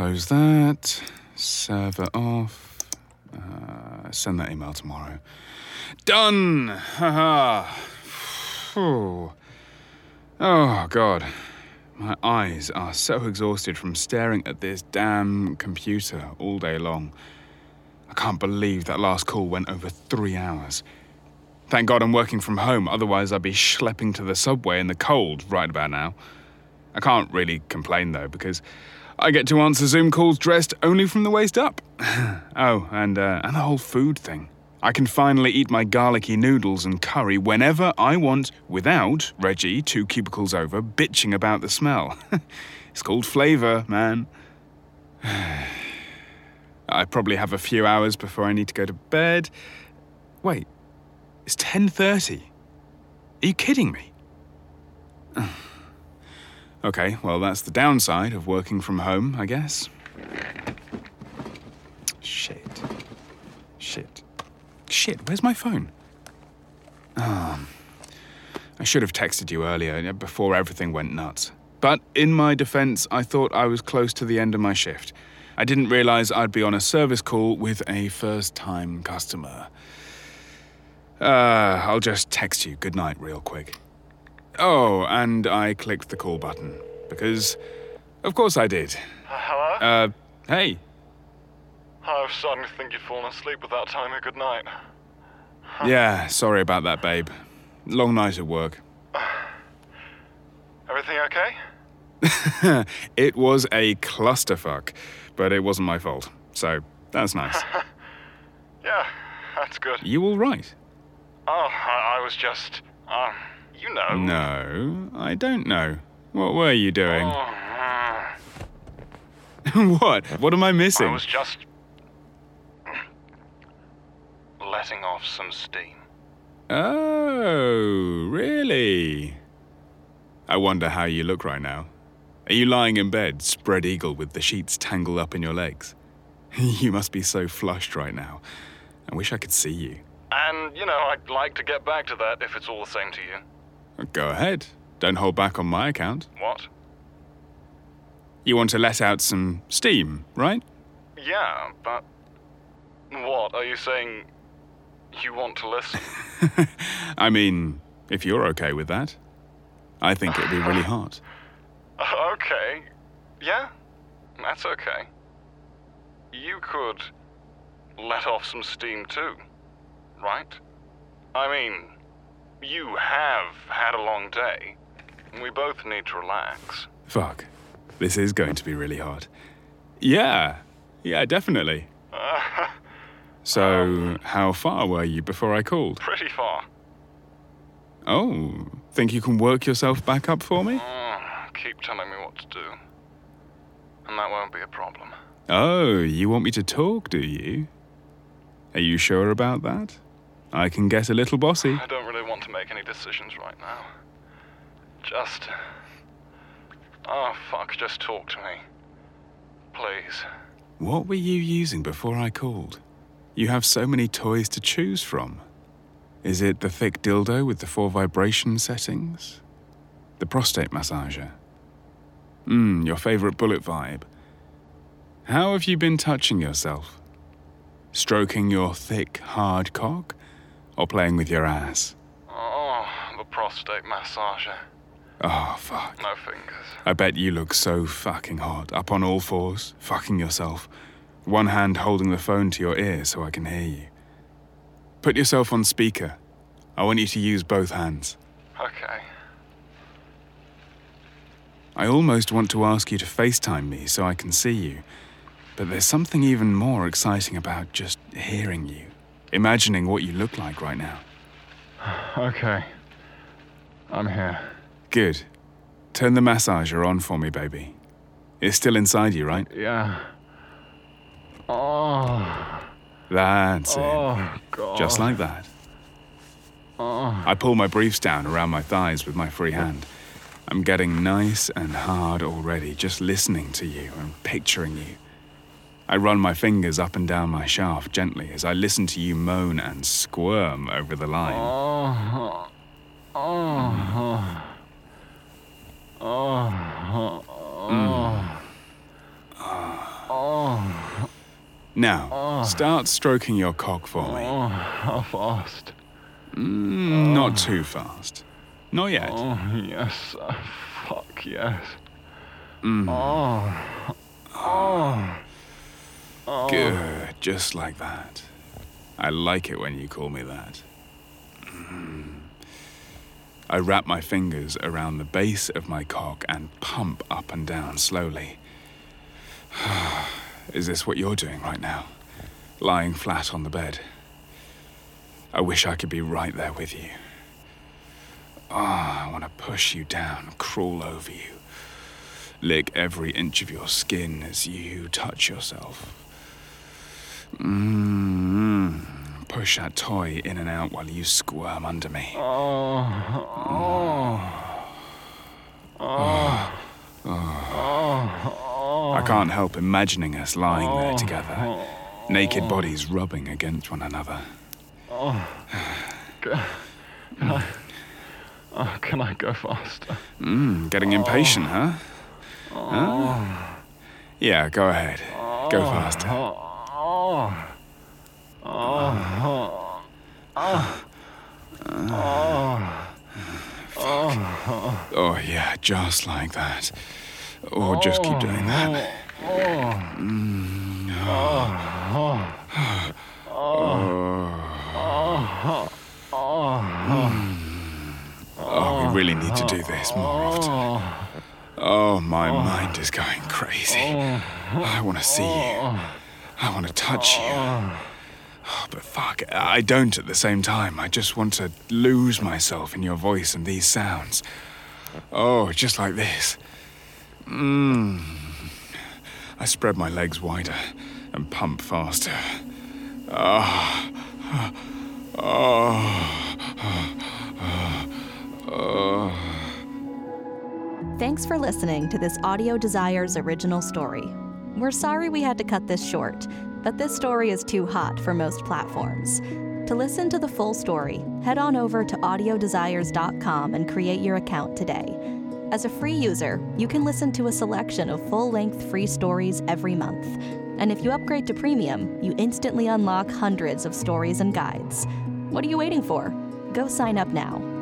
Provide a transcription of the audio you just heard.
close that. Server off. Uh, send that email tomorrow. Done! Haha. Oh, God. My eyes are so exhausted from staring at this damn computer all day long. I can't believe that last call went over three hours. Thank God I'm working from home, otherwise, I'd be schlepping to the subway in the cold right about now. I can't really complain though, because I get to answer Zoom calls dressed only from the waist up. oh, and, uh, and the whole food thing. I can finally eat my garlicky noodles and curry whenever I want without Reggie, two cubicles over, bitching about the smell. it's called flavour, man. I probably have a few hours before I need to go to bed. Wait, it's 10:30. Are you kidding me? okay, well that's the downside of working from home, I guess. Shit. Shit. Shit, where's my phone? Ah. I should have texted you earlier, before everything went nuts. But in my defense, I thought I was close to the end of my shift. I didn't realize I'd be on a service call with a first time customer. Uh, I'll just text you good night real quick. Oh, and I clicked the call button. Because, of course I did. Uh, hello? Uh, hey. I was starting to think you'd fallen asleep without telling me good night. Yeah, sorry about that, babe. Long night at work. Everything okay? it was a clusterfuck, but it wasn't my fault. So, that's nice. Yeah, that's good. you all right? Oh, I, I was just, um, you know. No, I don't know. What were you doing? Oh, what? What am I missing? I was just letting off some steam. Oh, really? I wonder how you look right now. Are you lying in bed, spread eagle with the sheets tangled up in your legs? you must be so flushed right now. I wish I could see you. And, you know, I'd like to get back to that if it's all the same to you. Go ahead. Don't hold back on my account. What? You want to let out some steam, right? Yeah, but. What? Are you saying you want to listen? I mean, if you're okay with that. I think it'd be really hot. okay. Yeah, that's okay. You could let off some steam too, right? I mean, you have had a long day. We both need to relax. Fuck. This is going to be really hard. Yeah. Yeah, definitely. Uh, So, how far were you before I called? pretty far. Oh, think you can work yourself back up for me? Mm, keep telling me what to do. And that won't be a problem. Oh, you want me to talk, do you? Are you sure about that? I can get a little bossy. I don't really want to make any decisions right now. Just. Oh, fuck, just talk to me. Please. What were you using before I called? You have so many toys to choose from. Is it the thick dildo with the four vibration settings? The prostate massager? Mmm, your favorite bullet vibe. How have you been touching yourself? Stroking your thick, hard cock? Or playing with your ass? Oh, the prostate massager. Oh, fuck. No fingers. I bet you look so fucking hot, up on all fours, fucking yourself. One hand holding the phone to your ear so I can hear you. Put yourself on speaker. I want you to use both hands. Okay. I almost want to ask you to FaceTime me so I can see you, but there's something even more exciting about just hearing you, imagining what you look like right now. Okay. I'm here. Good. Turn the massager on for me, baby. It's still inside you, right? Yeah. Oh. That's it. Oh, God. Just like that. Oh. I pull my briefs down around my thighs with my free hand. I'm getting nice and hard already just listening to you and picturing you. I run my fingers up and down my shaft gently as I listen to you moan and squirm over the line. Oh. Oh. Oh. Oh. Now, start stroking your cock for me. Oh, how fast? Mm, Not too fast. Not yet. Oh, yes. uh, fuck, yes. Oh. Oh. Oh. Good, just like that. I like it when you call me that. Mm. I wrap my fingers around the base of my cock and pump up and down slowly. Is this what you're doing right now? Lying flat on the bed? I wish I could be right there with you. Oh, I want to push you down, crawl over you, lick every inch of your skin as you touch yourself. Mm, push that toy in and out while you squirm under me. Oh. Oh. Oh. Oh. I can't help imagining us lying there together, naked bodies rubbing against one another. Oh. Can I, oh, can I go faster? Mm, getting impatient, huh? Huh? Yeah, go ahead. Go faster. Oh, oh. Oh. Oh, yeah, just like that. Or just keep doing that. Oh, oh, we really need to do this more often. Oh, my mind is going crazy. I want to see you. I want to touch you. Oh, but fuck, I don't at the same time. I just want to lose myself in your voice and these sounds. Oh, just like this. Mmm. I spread my legs wider and pump faster. Ah. Thanks for listening to this Audio Desires original story. We're sorry we had to cut this short, but this story is too hot for most platforms. To listen to the full story, head on over to audiodesires.com and create your account today. As a free user, you can listen to a selection of full length free stories every month. And if you upgrade to premium, you instantly unlock hundreds of stories and guides. What are you waiting for? Go sign up now.